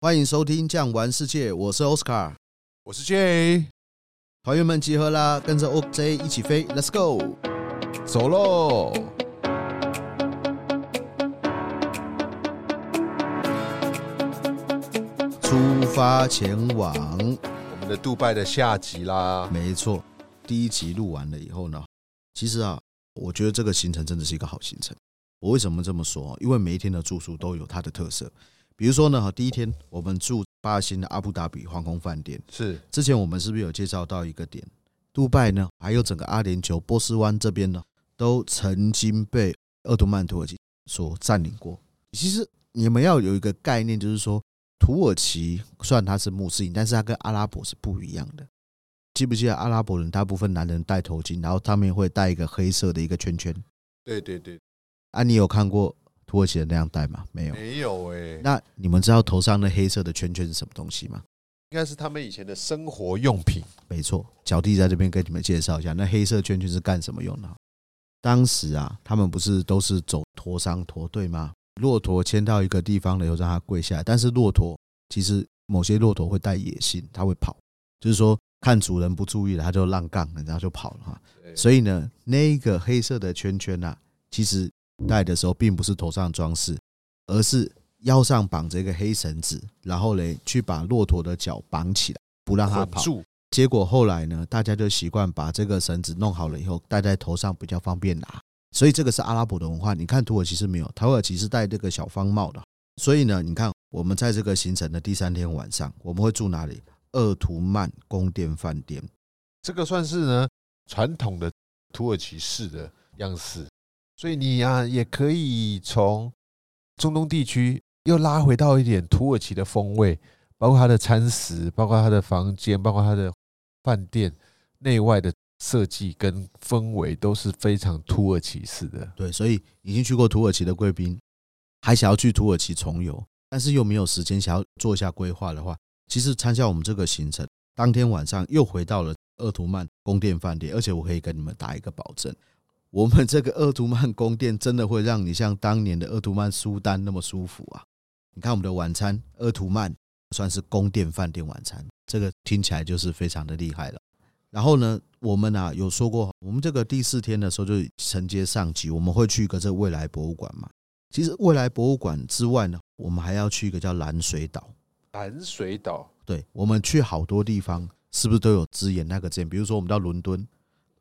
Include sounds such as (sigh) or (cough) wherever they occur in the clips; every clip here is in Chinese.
欢迎收听《酱玩世界》，我是 Oscar，我是 J，团员们集合啦，跟着 OJ 一起飞，Let's go，走喽！出发前往我们的杜拜的下集啦。没错，第一集录完了以后呢，其实啊，我觉得这个行程真的是一个好行程。我为什么这么说？因为每一天的住宿都有它的特色。比如说呢，第一天我们住巴新的阿布达比皇宫饭店，是之前我们是不是有介绍到一个点？杜拜呢，还有整个阿联酋、波斯湾这边呢，都曾经被鄂图曼土耳其所占领过。其实你们要有一个概念，就是说土耳其虽然它是穆斯林，但是它跟阿拉伯是不一样的。记不记得阿拉伯人大部分男人戴头巾，然后他们会戴一个黑色的一个圈圈？对对对。啊，你有看过？土耳其的那样戴吗？没有，没有哎。那你们知道头上那黑色的圈圈是什么东西吗？应该是他们以前的生活用品。没错，小弟在这边跟你们介绍一下，那黑色圈圈是干什么用的？当时啊，他们不是都是走驼商驼队吗？骆驼牵到一个地方了以后，让它跪下来。但是骆驼其实某些骆驼会带野性，它会跑，就是说看主人不注意了，它就浪杠，然后就跑了哈。所以呢，那个黑色的圈圈啊，其实。戴的时候并不是头上装饰，而是腰上绑着一个黑绳子，然后嘞去把骆驼的脚绑起来，不让它跑。结果后来呢，大家就习惯把这个绳子弄好了以后戴在头上比较方便拿。所以这个是阿拉伯的文化。你看土耳其是没有，土耳其是戴这个小方帽的。所以呢，你看我们在这个行程的第三天晚上，我们会住哪里？鄂图曼宫殿饭店。这个算是呢传统的土耳其式的样式。所以你呀，也可以从中东地区又拉回到一点土耳其的风味，包括它的餐食，包括它的房间，包括它的饭店内外的设计跟氛围都是非常土耳其式的。对，所以已经去过土耳其的贵宾，还想要去土耳其重游，但是又没有时间想要做一下规划的话，其实参加我们这个行程，当天晚上又回到了鄂图曼宫殿饭店，而且我可以跟你们打一个保证。我们这个鄂图曼宫殿真的会让你像当年的鄂图曼苏丹那么舒服啊！你看我们的晚餐，鄂图曼算是宫殿饭店晚餐，这个听起来就是非常的厉害了。然后呢，我们啊有说过，我们这个第四天的时候就承接上集，我们会去一个这个未来博物馆嘛。其实未来博物馆之外呢，我们还要去一个叫蓝水岛。蓝水岛，对，我们去好多地方，是不是都有支援那个支援？比如说我们到伦敦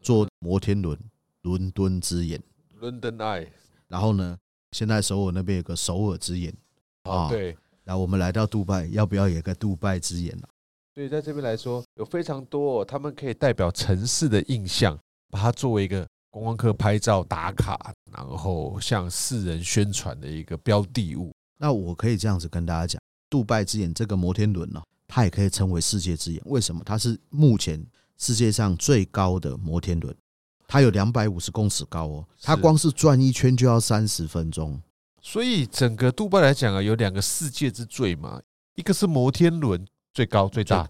坐摩天轮。伦敦之眼，London Eye。然后呢，现在首尔那边有个首尔之眼啊。对。然后我们来到杜拜，要不要有个杜拜之眼呢？对，在这边来说，有非常多，他们可以代表城市的印象，把它作为一个观光客拍照打卡，然后向世人宣传的一个标的物。那我可以这样子跟大家讲，杜拜之眼这个摩天轮呢，它也可以称为世界之眼。为什么？它是目前世界上最高的摩天轮。它有两百五十公尺高哦，它光是转一圈就要三十分钟，所以整个杜拜来讲啊，有两个世界之最嘛，一个是摩天轮最高最大，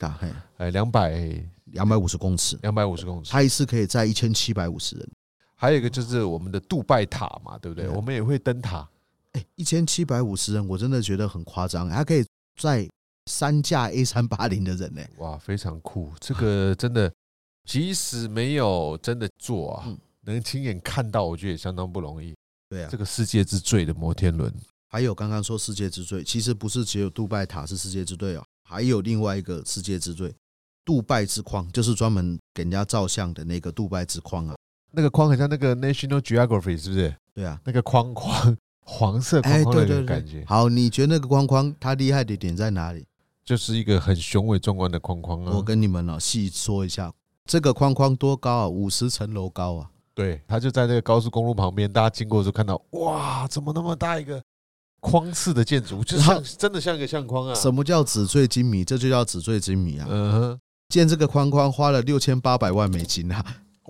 哎，两百两百五十公尺，两百五十公尺，它一次可以载一千七百五十人。还有一个就是我们的杜拜塔嘛，对不对？我们也会登塔，哎，一千七百五十人，我真的觉得很夸张，它可以载三架 A 三八零的人呢，哇，非常酷，这个真的。即使没有真的做啊，能亲眼看到，我觉得也相当不容易。对啊，这个世界之最的摩天轮，还有刚刚说世界之最，其实不是只有杜拜塔是世界之最哦，还有另外一个世界之最，杜拜之框，就是专门给人家照相的那个杜拜之框啊。那个框很像那个 National Geography，是不是？对啊，那个框框，(laughs) 黄色框框的感觉。好，你觉得那个框框它厉害的点在哪里？就是一个很雄伟壮观的框框啊。我跟你们哦细说一下。这个框框多高啊？五十层楼高啊！对，它就在那个高速公路旁边，大家经过的时候看到，哇，怎么那么大一个框式的建筑？就像真的像一个相框啊！什么叫纸醉金迷？这就叫纸醉金迷啊！嗯哼，建这个框框花了六千八百万美金啊！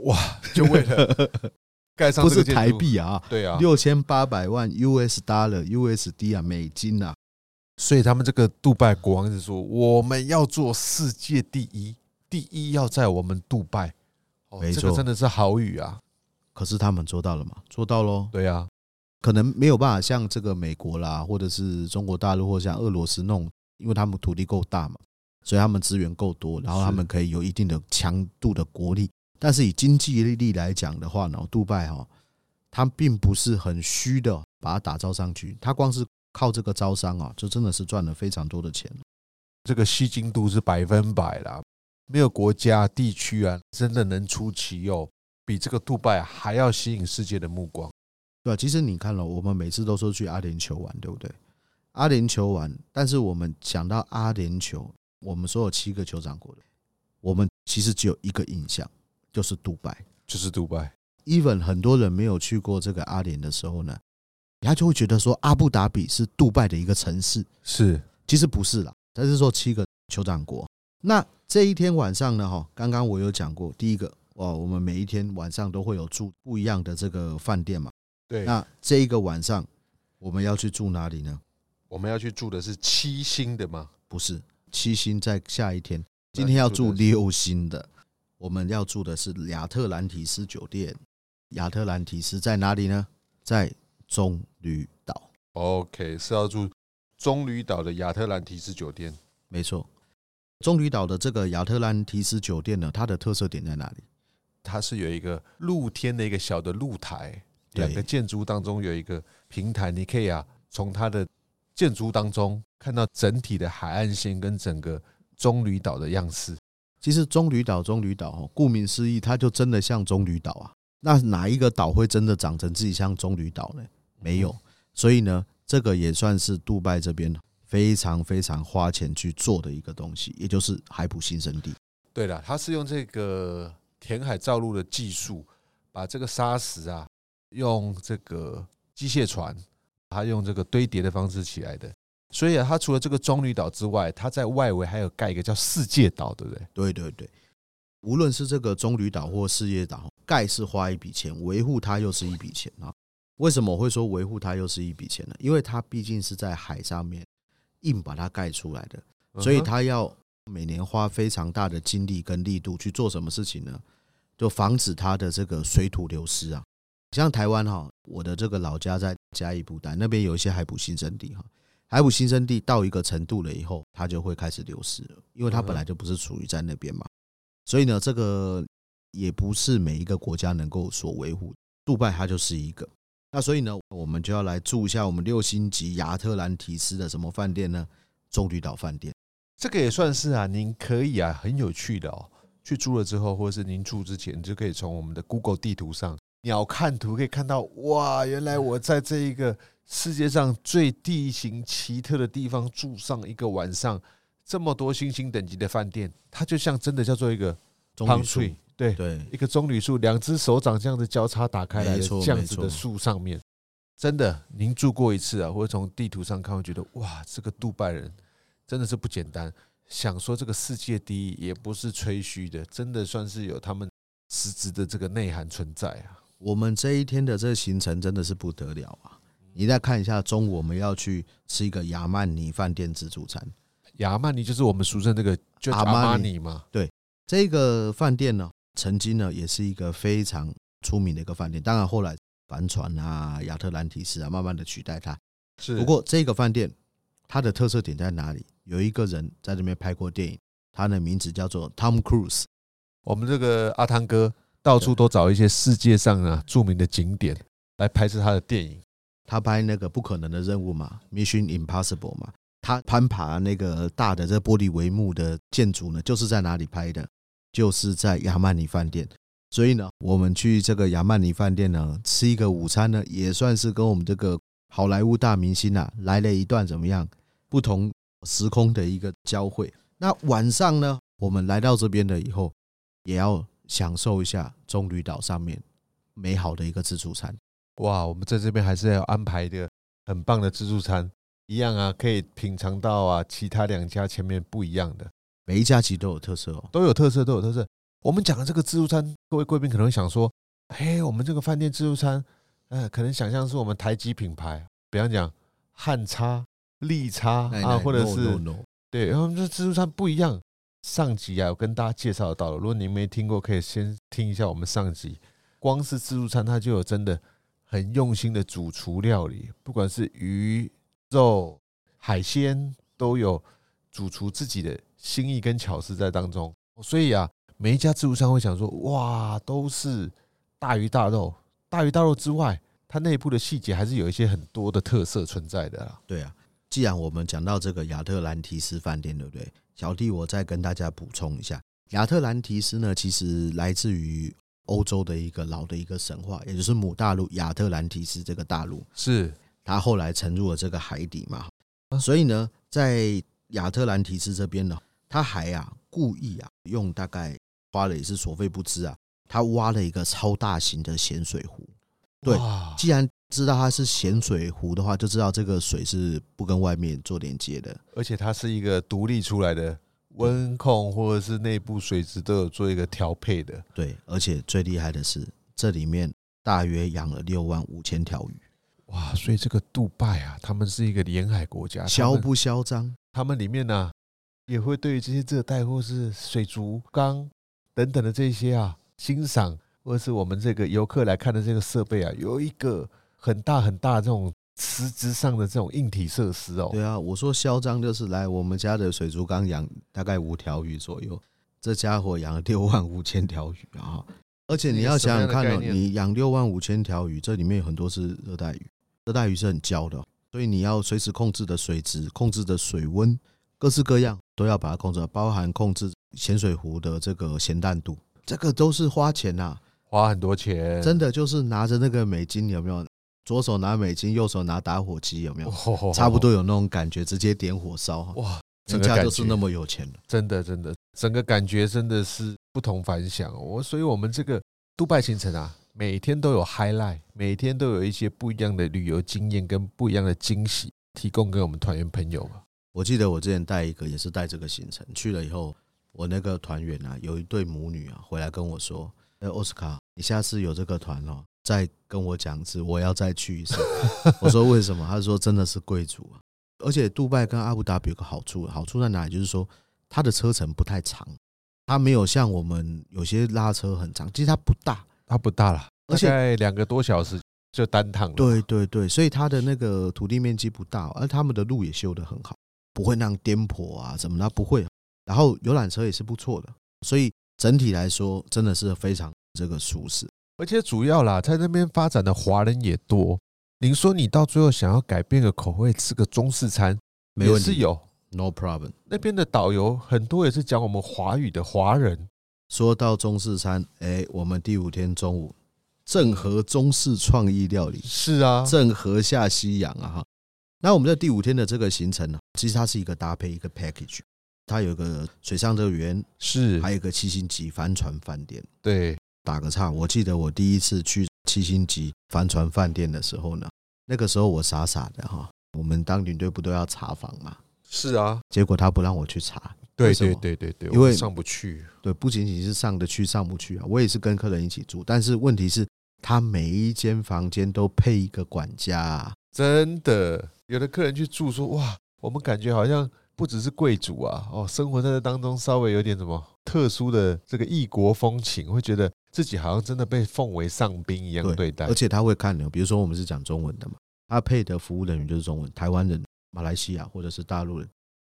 哇，就为了 (laughs) 盖上，不是台币啊？对啊，六千八百万 US dollar USD 啊，美金啊！所以他们这个杜拜国王是说，我们要做世界第一。第一要在我们杜拜，没错，真的是好语啊！可是他们做到了吗？做到喽。对啊，可能没有办法像这个美国啦，或者是中国大陆，或像俄罗斯那种因为他们土地够大嘛，所以他们资源够多，然后他们可以有一定的强度的国力。但是以经济力来讲的话呢，杜拜哈，它并不是很虚的把它打造上去，它光是靠这个招商啊，就真的是赚了非常多的钱。这个吸金度是百分百啦，没有国家地区啊，真的能出其右，比这个杜拜还要吸引世界的目光。对，其实你看了，我们每次都说去阿联酋玩，对不对？阿联酋玩，但是我们讲到阿联酋，我们所有七个酋长国的，我们其实只有一个印象。就是杜拜，就是杜拜。Even 很多人没有去过这个阿联的时候呢，他就会觉得说阿布达比是杜拜的一个城市。是，其实不是啦。他是说七个酋长国。那这一天晚上呢，哈，刚刚我有讲过，第一个哦，我们每一天晚上都会有住不一样的这个饭店嘛。对。那这一个晚上我们要去住哪里呢？我们要去住的是七星的吗？不是，七星在下一天。今天要住六星的。我们要住的是亚特兰提斯酒店。亚特兰提斯在哪里呢？在棕榈岛。OK，是要住棕榈岛的亚特兰提斯酒店。没错，棕榈岛的这个亚特兰提斯酒店呢，它的特色点在哪里？它是有一个露天的一个小的露台，两个建筑当中有一个平台，你可以啊从它的建筑当中看到整体的海岸线跟整个棕榈岛的样式。其实棕榈岛，棕榈岛哦，顾名思义，它就真的像棕榈岛啊。那哪一个岛会真的长成自己像棕榈岛呢？没有。所以呢，这个也算是杜拜这边非常非常花钱去做的一个东西，也就是海埔新生地。对了，它是用这个填海造陆的技术，把这个沙石啊，用这个机械船，它用这个堆叠的方式起来的。所以啊，它除了这个棕榈岛之外，它在外围还有盖一个叫世界岛，对不对？对对对，无论是这个棕榈岛或世界岛，盖是花一笔钱，维护它又是一笔钱啊。为什么我会说维护它又是一笔钱呢？因为它毕竟是在海上面硬把它盖出来的，所以他要每年花非常大的精力跟力度去做什么事情呢？就防止它的这个水土流失啊。像台湾哈，我的这个老家在嘉义布袋那边有一些海埔新生地哈。海埔新生地到一个程度了以后，它就会开始流失了，因为它本来就不是处于在那边嘛。所以呢，这个也不是每一个国家能够所维护。杜拜它就是一个。那所以呢，我们就要来住一下我们六星级亚特兰提斯的什么饭店呢？棕榈岛饭店。这个也算是啊，您可以啊，很有趣的哦。去住了之后，或者是您住之前，就可以从我们的 Google 地图上鸟瞰图可以看到，哇，原来我在这一个。世界上最地形奇特的地方住上一个晚上，这么多星星等级的饭店，它就像真的叫做一个棕榈树，对对，一个棕榈树，两只手掌这样子交叉打开来的这样子的树上面，真的，您住过一次啊，或者从地图上看，会觉得哇，这个杜拜人真的是不简单。想说这个世界第一也不是吹嘘的，真的算是有他们实质的这个内涵存在啊。我们这一天的这个行程真的是不得了啊！你再看一下，中午我们要去吃一个亚曼尼饭店自助餐。亚曼尼就是我们俗称那个就阿玛尼嘛。对，这个饭店呢，曾经呢也是一个非常出名的一个饭店。当然后来帆船啊、亚特兰提斯啊，慢慢的取代它。是。不过这个饭店它的特色点在哪里？有一个人在这边拍过电影，他的名字叫做 Tom Cruise。我们这个阿汤哥到处都找一些世界上啊著名的景点来拍摄他的电影。他拍那个不可能的任务嘛，Mission Impossible 嘛，他攀爬那个大的这玻璃帷幕的建筑呢，就是在哪里拍的？就是在亚曼尼饭店。所以呢，我们去这个亚曼尼饭店呢，吃一个午餐呢，也算是跟我们这个好莱坞大明星啊来了一段怎么样不同时空的一个交汇。那晚上呢，我们来到这边了以后，也要享受一下棕榈岛上面美好的一个自助餐。哇，我们在这边还是要安排一个很棒的自助餐，一样啊，可以品尝到啊，其他两家前面不一样的，每一家其实都有特色哦，都有特色，都有特色。我们讲的这个自助餐，各位贵宾可能会想说，嘿，我们这个饭店自助餐，呃，可能想象是我们台积品牌，比方讲汉叉、利叉啊，或者是对，然后这自助餐不一样。上集啊，我跟大家介绍到了，如果您没听过，可以先听一下我们上集。光是自助餐，它就有真的。很用心的主厨料理，不管是鱼、肉、海鲜，都有主厨自己的心意跟巧思在当中。所以啊，每一家自助餐会想说，哇，都是大鱼大肉，大鱼大肉之外，它内部的细节还是有一些很多的特色存在的啊。对啊，既然我们讲到这个亚特兰提斯饭店，对不对？小弟我再跟大家补充一下，亚特兰提斯呢，其实来自于欧洲的一个老的一个神话，也就是母大陆亚特兰提斯这个大陆，是它后来沉入了这个海底嘛。所以呢，在亚特兰提斯这边呢，他还啊故意啊用大概花了也是所费不知啊，他挖了一个超大型的咸水湖。对，既然知道它是咸水湖的话，就知道这个水是不跟外面做连接的，而且它是一个独立出来的温控或者是内部水质都有做一个调配的。对，而且最厉害的是，这里面大约养了六万五千条鱼。哇，所以这个杜拜啊，他们是一个沿海国家，嚣不嚣张？他们里面呢、啊，也会对于这些热带或是水族缸等等的这些啊欣赏。或是我们这个游客来看的这个设备啊，有一个很大很大这种实质上的这种硬体设施哦。对啊，我说嚣张就是来我们家的水族缸养大概五条鱼左右，这家伙养了六万五千条鱼啊！而且你要想想看哦，你养六万五千条鱼，这里面有很多是热带鱼，热带鱼是很娇的，所以你要随时控制的水质、控制的水温，各式各样都要把它控制，包含控制咸水湖的这个咸淡度，这个都是花钱呐。花很多钱，真的就是拿着那个美金，有没有？左手拿美金，右手拿打火机，有没有？差不多有那种感觉，直接点火烧。哇，人家就是那么有钱了，真的，真的，整个感觉真的是不同凡响。我，所以我们这个杜拜行程啊，每天都有 highlight，每天都有一些不一样的旅游经验跟不一样的惊喜，提供给我们团员朋友。我记得我之前带一个，也是带这个行程去了以后，我那个团员啊，有一对母女啊，回来跟我说。哎，奥斯卡，你下次有这个团哦，再跟我讲一次，我要再去一次。(laughs) 我说为什么？他说真的是贵族啊，而且杜拜跟阿布达比有个好处，好处在哪里？就是说它的车程不太长，它没有像我们有些拉车很长，其实它不大，它不大了，而且两个多小时就单趟了。对对对，所以它的那个土地面积不大，而他们的路也修得很好，不会那样颠簸啊，怎么的不会。然后游览车也是不错的，所以。整体来说，真的是非常这个舒适，而且主要啦，在那边发展的华人也多。您说你到最后想要改变个口味，吃个中式餐，没问题，是有，no problem。那边的导游很多也是讲我们华语的华人。说到中式餐，哎，我们第五天中午，正和中式创意料理，是啊，正和下西洋啊哈。那我们在第五天的这个行程呢，其实它是一个搭配一个 package。它有个水上乐园，是还有一个七星级帆船饭店。对，打个岔，我记得我第一次去七星级帆船饭店的时候呢，那个时候我傻傻的哈，我们当领队不都要查房吗？是啊，结果他不让我去查。对对对对对，因为上不去。对，不仅仅是上得去上不去啊，我也是跟客人一起住，但是问题是，他每一间房间都配一个管家啊。真的，有的客人去住说哇，我们感觉好像。不只是贵族啊，哦，生活在这当中稍微有点什么特殊的这个异国风情，会觉得自己好像真的被奉为上宾一样对待。而且他会看的，比如说我们是讲中文的嘛，他配的服务人员就是中文，台湾人、马来西亚或者是大陆人，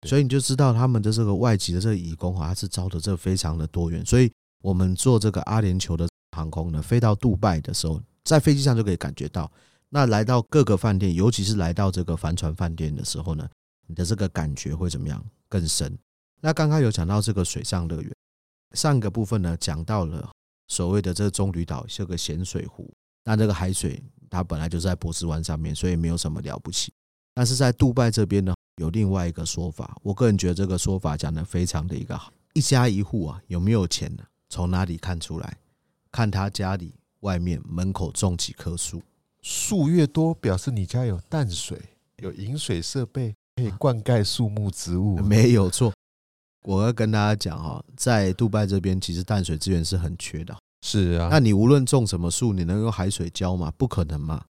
所以你就知道他们的这个外籍的这个义工啊，他是招的这非常的多元。所以我们坐这个阿联酋的航空呢，飞到杜拜的时候，在飞机上就可以感觉到，那来到各个饭店，尤其是来到这个帆船饭店的时候呢。你的这个感觉会怎么样更深？那刚刚有讲到这个水上乐园，上个部分呢讲到了所谓的这个棕榈岛是个咸水湖，那这个海水它本来就在波斯湾上面，所以没有什么了不起。但是在杜拜这边呢，有另外一个说法，我个人觉得这个说法讲的非常的一个好。一家一户啊，有没有钱呢？从哪里看出来？看他家里外面门口种几棵树，树越多，表示你家有淡水，有饮水设备。可以灌溉树木植物，(laughs) 没有错。我要跟大家讲哈，在杜拜这边，其实淡水资源是很缺的。是啊，那你无论种什么树，你能用海水浇吗？不可能嘛。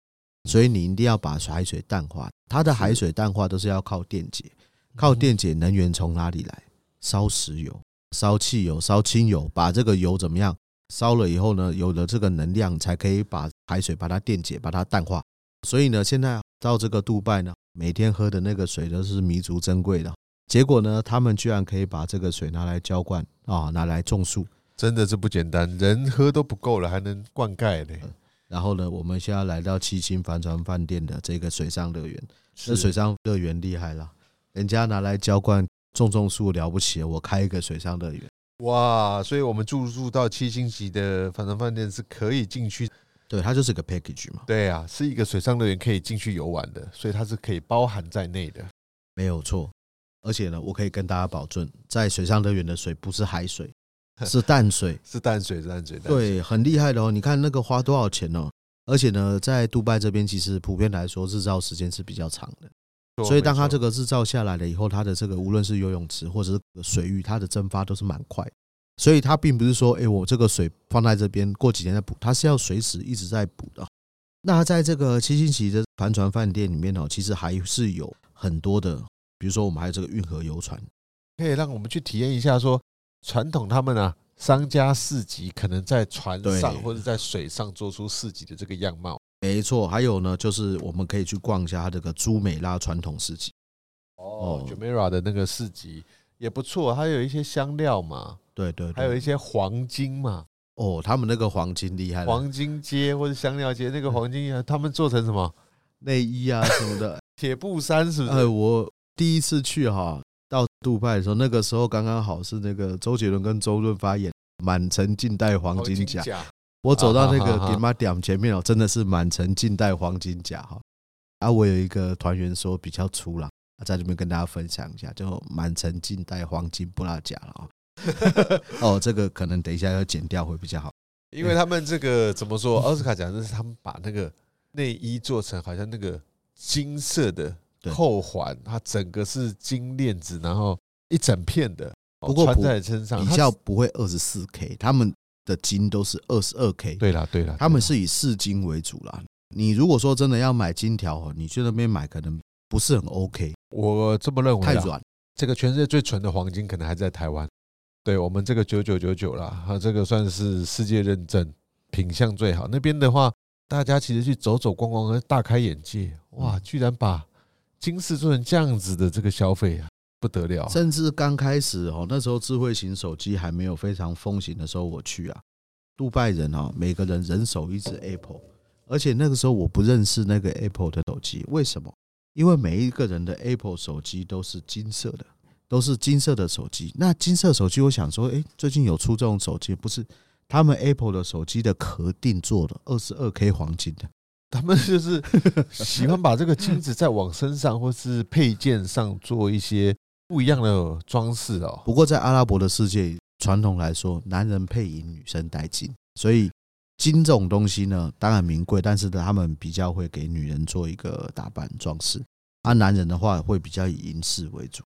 所以你一定要把海水淡化。它的海水淡化都是要靠电解，靠电解能源从哪里来？烧石油、烧汽油、烧轻油，把这个油怎么样？烧了以后呢，有了这个能量，才可以把海水把它电解，把它淡化。所以呢，现在到这个杜拜呢。每天喝的那个水都是弥足珍贵的，结果呢，他们居然可以把这个水拿来浇灌啊，拿来种树，真的是不简单，人喝都不够了，还能灌溉呢。然后呢，我们现在来到七星帆船饭店的这个水上乐园，这水上乐园厉害了，人家拿来浇灌种种树了不起，我开一个水上乐园，哇！所以我们住宿到七星级的帆船饭店是可以进去，对，它就是个 package 嘛，对啊，是一个水上乐园可以进去游玩的，所以它是可以包含在内的，没有错。而且呢，我可以跟大家保证，在水上乐园的水不是海水。(laughs) 是淡水，是淡水，是淡水。对，很厉害的哦。你看那个花多少钱哦？而且呢，在杜拜这边，其实普遍来说，日照时间是比较长的。所以，当它这个日照下来了以后，它的这个无论是游泳池或者是水域，它的蒸发都是蛮快。所以，它并不是说，哎，我这个水放在这边，过几天再补，它是要随时一直在补的。那在这个七星级的帆船饭店里面哦，其实还是有很多的，比如说我们还有这个运河游船，可以让我们去体验一下说。传统他们啊，商家市集可能在船上或者在水上做出市集的这个样貌。没错，还有呢，就是我们可以去逛一下它这个朱美拉传统市集。哦，Jumeirah 的那个市集也不错，还有一些香料嘛，对对，还有一些黄金嘛。哦，他们那个黄金厉害，黄金街或者香料街那个 (laughs) 黄金啊，他们做成什么内衣啊什么的，(laughs) 铁布衫是不是？哎，我第一次去哈。到杜拜的时候，那个时候刚刚好是那个周杰伦跟周润发演《满城尽带黄金甲》，我走到那个给马点前面哦，真的是满城尽带黄金甲哈。啊，我有一个团员说比较粗了，在这边跟大家分享一下，就满城尽带黄金布拉甲了啊。(laughs) 哦，这个可能等一下要剪掉会比较好，因为他们这个怎么说？奥斯卡奖就是他们把那个内衣做成好像那个金色的。扣环，它整个是金链子，然后一整片的，不过穿在身上比较不会二十四 K，他们的金都是二十二 K。对啦对啦，他们是以饰金为主啦。你如果说真的要买金条哦，你去那边买可能不是很 OK。我这么认为，太软。这个全世界最纯的黄金可能还在台湾。对我们这个九九九九啦，它这个算是世界认证，品相最好。那边的话，大家其实去走走逛逛，大开眼界。哇，居然把金饰做成这样子的这个消费啊，不得了！甚至刚开始哦，那时候智慧型手机还没有非常风行的时候，我去啊，杜拜人哦，每个人人手一只 Apple，而且那个时候我不认识那个 Apple 的手机，为什么？因为每一个人的 Apple 手机都是金色的，都是金色的手机。那金色手机，我想说，诶，最近有出这种手机，不是他们 Apple 的手机的壳定做的二十二 K 黄金的。他们就是喜欢把这个金子再往身上或是配件上做一些不一样的装饰哦。不过在阿拉伯的世界，传统来说，男人配银，女生戴金，所以金这种东西呢，当然名贵，但是呢，他们比较会给女人做一个打扮装饰。而男人的话，会比较以银饰为主。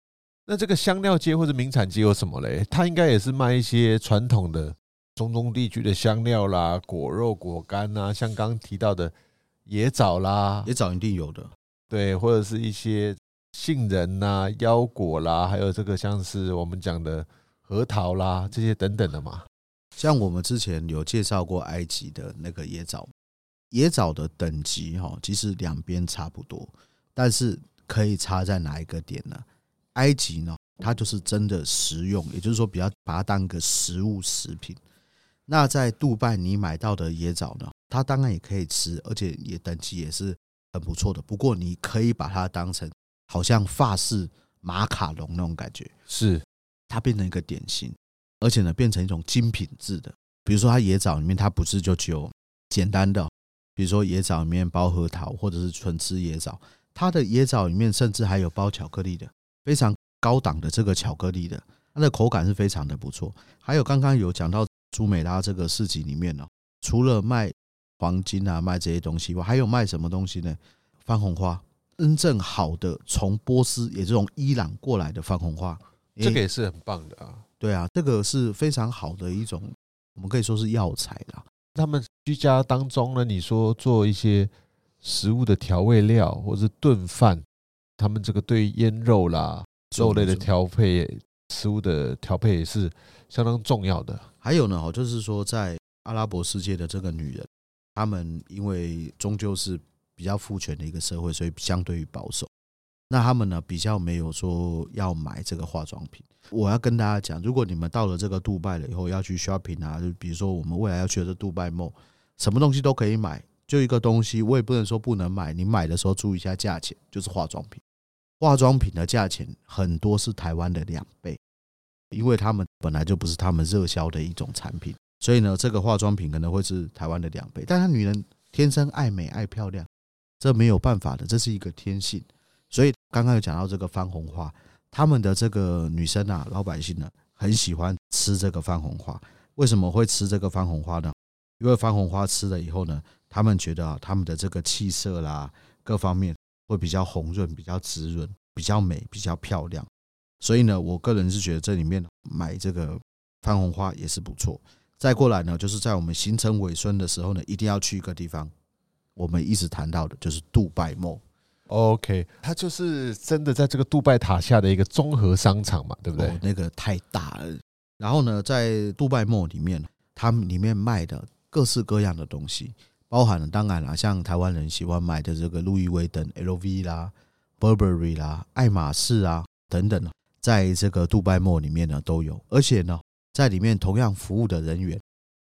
那这个香料街或者名产街有什么嘞？它应该也是卖一些传统的中东地区的香料啦、果肉、果干啊，像刚刚提到的。椰枣啦，野枣一定有的，对，或者是一些杏仁呐、腰果啦，还有这个像是我们讲的核桃啦，这些等等的嘛。像我们之前有介绍过埃及的那个椰枣，椰枣的等级哈，其实两边差不多，但是可以差在哪一个点呢？埃及呢，它就是真的食用，也就是说，比较把它当个食物食品。那在杜拜你买到的椰枣呢？它当然也可以吃，而且也等级也是很不错的。不过你可以把它当成好像法式马卡龙那种感觉，是它变成一个点心，而且呢变成一种精品质的。比如说它野枣里面，它不是就只有简单的，比如说野枣里面包核桃，或者是纯吃野枣，它的椰枣里面甚至还有包巧克力的，非常高档的这个巧克力的，它的口感是非常的不错。还有刚刚有讲到朱美拉这个市集里面呢，除了卖黄金啊，卖这些东西，我还有卖什么东西呢？番红花，真正好的从波斯，也是从伊朗过来的番红花，这个也是很棒的啊。对啊，这个是非常好的一种，我们可以说是药材啦。他们居家当中呢，你说做一些食物的调味料，或是炖饭，他们这个对腌肉啦、肉类的调配、食物的调配也是相当重要的。还有呢，哦，就是说在阿拉伯世界的这个女人。他们因为终究是比较父权的一个社会，所以相对于保守。那他们呢比较没有说要买这个化妆品。我要跟大家讲，如果你们到了这个杜拜了以后要去 shopping 啊，就比如说我们未来要去的杜拜 mall，什么东西都可以买，就一个东西，我也不能说不能买。你买的时候注意一下价钱，就是化妆品。化妆品的价钱很多是台湾的两倍，因为他们本来就不是他们热销的一种产品，所以呢，这个化妆品可能会是台湾的两倍。但是女人天生爱美爱漂亮，这没有办法的，这是一个天性。所以刚刚有讲到这个番红花，他们的这个女生啊，老百姓呢，很喜欢吃这个番红花。为什么会吃这个番红花呢？因为番红花吃了以后呢，他们觉得啊，他们的这个气色啦，各方面。会比较红润，比较滋润，比较美，比较漂亮。所以呢，我个人是觉得这里面买这个番红花也是不错。再过来呢，就是在我们行程尾声的时候呢，一定要去一个地方，我们一直谈到的就是杜拜 Mall。OK，它就是真的在这个杜拜塔下的一个综合商场嘛，对不对？哦，那个太大了。然后呢，在杜拜 Mall 里面，他们里面卖的各式各样的东西。包含了，当然了，像台湾人喜欢买的这个路易威登、LV 啦、Burberry 啦、爱马仕啊等等，在这个杜拜 Mall 里面呢都有，而且呢，在里面同样服务的人员，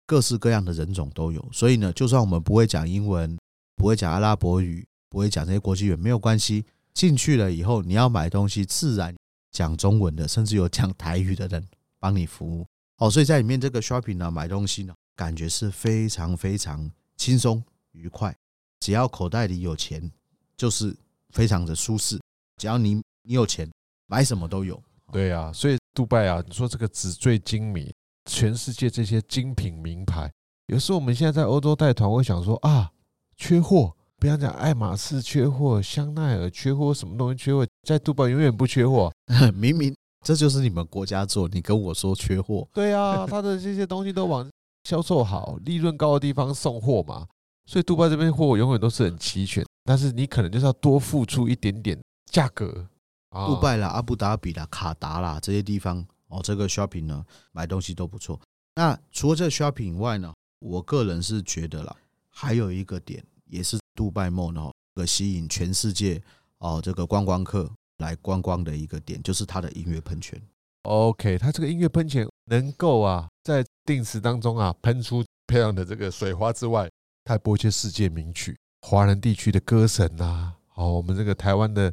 各式各样的人种都有。所以呢，就算我们不会讲英文，不会讲阿拉伯语，不会讲这些国际语，没有关系。进去了以后，你要买东西，自然讲中文的，甚至有讲台语的人帮你服务。哦，所以在里面这个 shopping 呢，买东西呢，感觉是非常非常。轻松愉快，只要口袋里有钱，就是非常的舒适。只要你你有钱，买什么都有。对啊，所以杜拜啊，你说这个纸醉金迷，全世界这些精品名牌，有时候我们现在在欧洲带团，我会想说啊，缺货。不要讲爱马仕缺货，香奈儿缺货，什么东西缺货，在杜拜永远不缺货。(laughs) 明明这就是你们国家做，你跟我说缺货。对啊，他的这些东西都往。销售好，利润高的地方送货嘛，所以杜拜这边货永远都是很齐全，但是你可能就是要多付出一点点价格。杜拜啦、阿布达比啦、卡达啦这些地方哦，这个 shopping 呢，买东西都不错。那除了这个 shopping 以外呢，我个人是觉得啦，还有一个点也是杜拜 mall 呢，个吸引全世界哦这个观光客来观光的一个点，就是它的音乐喷泉。OK，它这个音乐喷泉能够啊，在定时当中啊，喷出漂亮的这个水花之外，它还播一些世界名曲，华人地区的歌神呐，哦，我们这个台湾的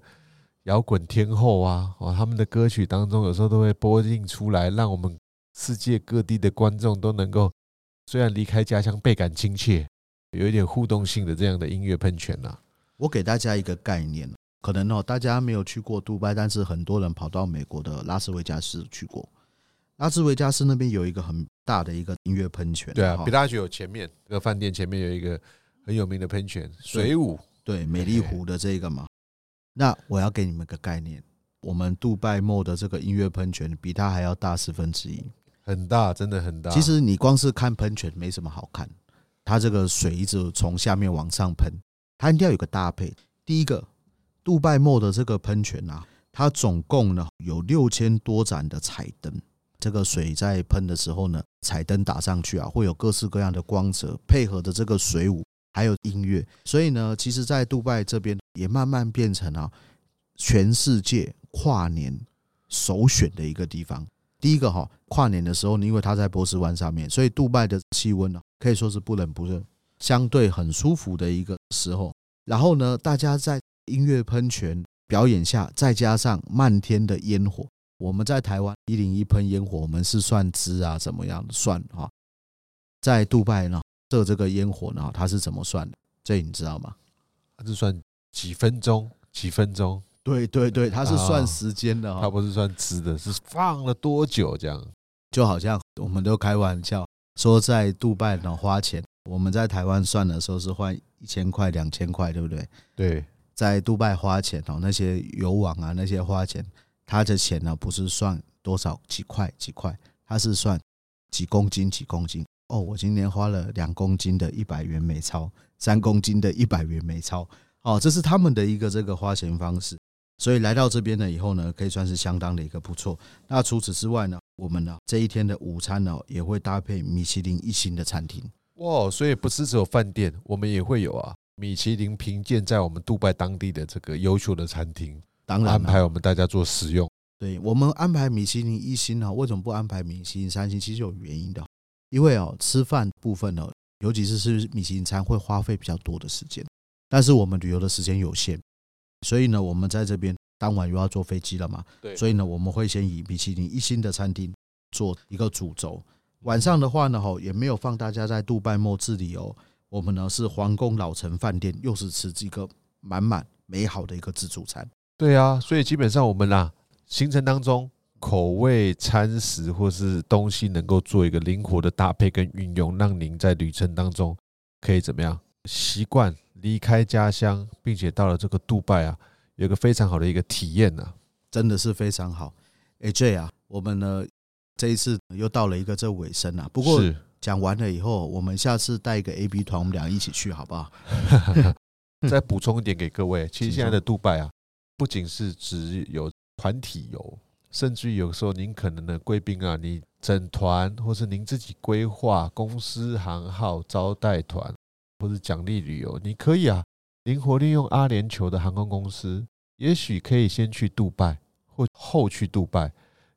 摇滚天后啊，哦，他们的歌曲当中有时候都会播映出来，让我们世界各地的观众都能够，虽然离开家乡倍感亲切，有一点互动性的这样的音乐喷泉呐。我给大家一个概念。可能哦，大家没有去过杜拜，但是很多人跑到美国的拉斯维加斯去过。拉斯维加斯那边有一个很大的一个音乐喷泉，对啊，比大酒前面那个饭店前面有一个很有名的喷泉，水舞，对，美丽湖的这个嘛。那我要给你们个概念，我们杜拜 Mall 的这个音乐喷泉比它还要大四分之一，很大，真的很大。其实你光是看喷泉没什么好看，它这个水一直从下面往上喷，它一定要有个搭配，第一个。杜拜 Mall 的这个喷泉啊，它总共呢有六千多盏的彩灯。这个水在喷的时候呢，彩灯打上去啊，会有各式各样的光泽，配合的这个水舞还有音乐。所以呢，其实，在杜拜这边也慢慢变成了全世界跨年首选的一个地方。第一个哈，跨年的时候，因为它在波斯湾上面，所以杜拜的气温呢可以说是不冷不热，相对很舒服的一个时候。然后呢，大家在音乐喷泉表演下，再加上漫天的烟火，我们在台湾一零一喷烟火，我们是算支啊，怎么样算哈？在杜拜呢，设这个烟火呢，它是怎么算的？这你知道吗？它是算几分钟？几分钟？对对对，它是算时间的，它不是算吃的，是放了多久这样？就好像我们都开玩笑说，在杜拜呢花钱，我们在台湾算的时候是换一千块、两千块，对不对？对。在杜拜花钱哦，那些游网啊，那些花钱，他的钱呢不是算多少几块几块，他是算几公斤几公斤哦。我今年花了两公斤的一百元美钞，三公斤的一百元美钞哦，这是他们的一个这个花钱方式。所以来到这边呢以后呢，可以算是相当的一个不错。那除此之外呢，我们呢这一天的午餐呢也会搭配米其林一星的餐厅哇，所以不是只有饭店，我们也会有啊。米其林评鉴在我们杜拜当地的这个优秀的餐厅，当然安排我们大家做使用。对，我们安排米其林一星呢，为什么不安排米其林三星？其实有原因的，因为哦，吃饭部分呢，尤其是吃米其林餐会花费比较多的时间，但是我们旅游的时间有限，所以呢，我们在这边当晚又要坐飞机了嘛，对，所以呢，我们会先以米其林一星的餐厅做一个主轴，晚上的话呢，吼也没有放大家在杜拜末自理哦，我们呢是皇宫老城饭店，又是吃这个满满美好的一个自助餐。对啊，所以基本上我们啦。行程当中，口味、餐食或是东西能够做一个灵活的搭配跟运用，让您在旅程当中可以怎么样习惯离开家乡，并且到了这个杜拜啊，有一个非常好的一个体验呢，真的是非常好。AJ 啊，我们呢这一次又到了一个这尾声啊，不过讲完了以后，我们下次带一个 AB 团，我们俩一起去好不好？(laughs) 再补充一点给各位，(laughs) 其实现在的杜拜啊，不仅是只有团体游，甚至于有时候您可能的贵宾啊，你整团或是您自己规划公司行号招待团，或是奖励旅游，你可以啊灵活利用阿联酋的航空公司，也许可以先去杜拜或后去杜拜，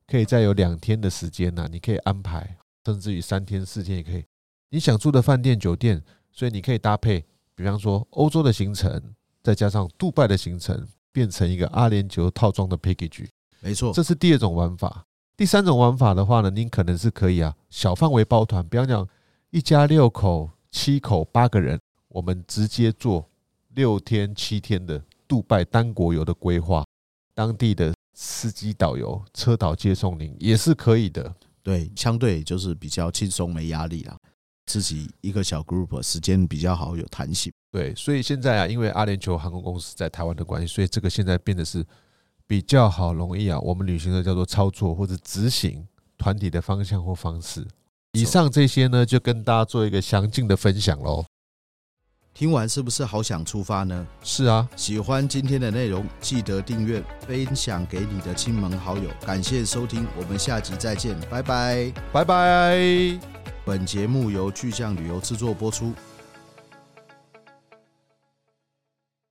可以再有两天的时间呢，你可以安排，甚至于三天四天也可以，你想住的饭店酒店，所以你可以搭配，比方说欧洲的行程，再加上杜拜的行程。变成一个阿联酋套装的 package，没错，这是第二种玩法。第三种玩法的话呢，您可能是可以啊，小范围包团，比方讲一家六口、七口、八个人，我们直接做六天、七天的杜拜单国游的规划，当地的司机导游车导接送您也是可以的。对，相对就是比较轻松，没压力啦。自己一个小 group，时间比较好，有弹性。对，所以现在啊，因为阿联酋航空公司在台湾的关系，所以这个现在变得是比较好，容易啊。我们旅行社叫做操作或者执行团体的方向或方式。以上这些呢，就跟大家做一个详尽的分享喽。听完是不是好想出发呢？是啊，喜欢今天的内容，记得订阅、分享给你的亲朋好友。感谢收听，我们下集再见，拜拜，拜拜。本节目由巨匠旅游制作播出。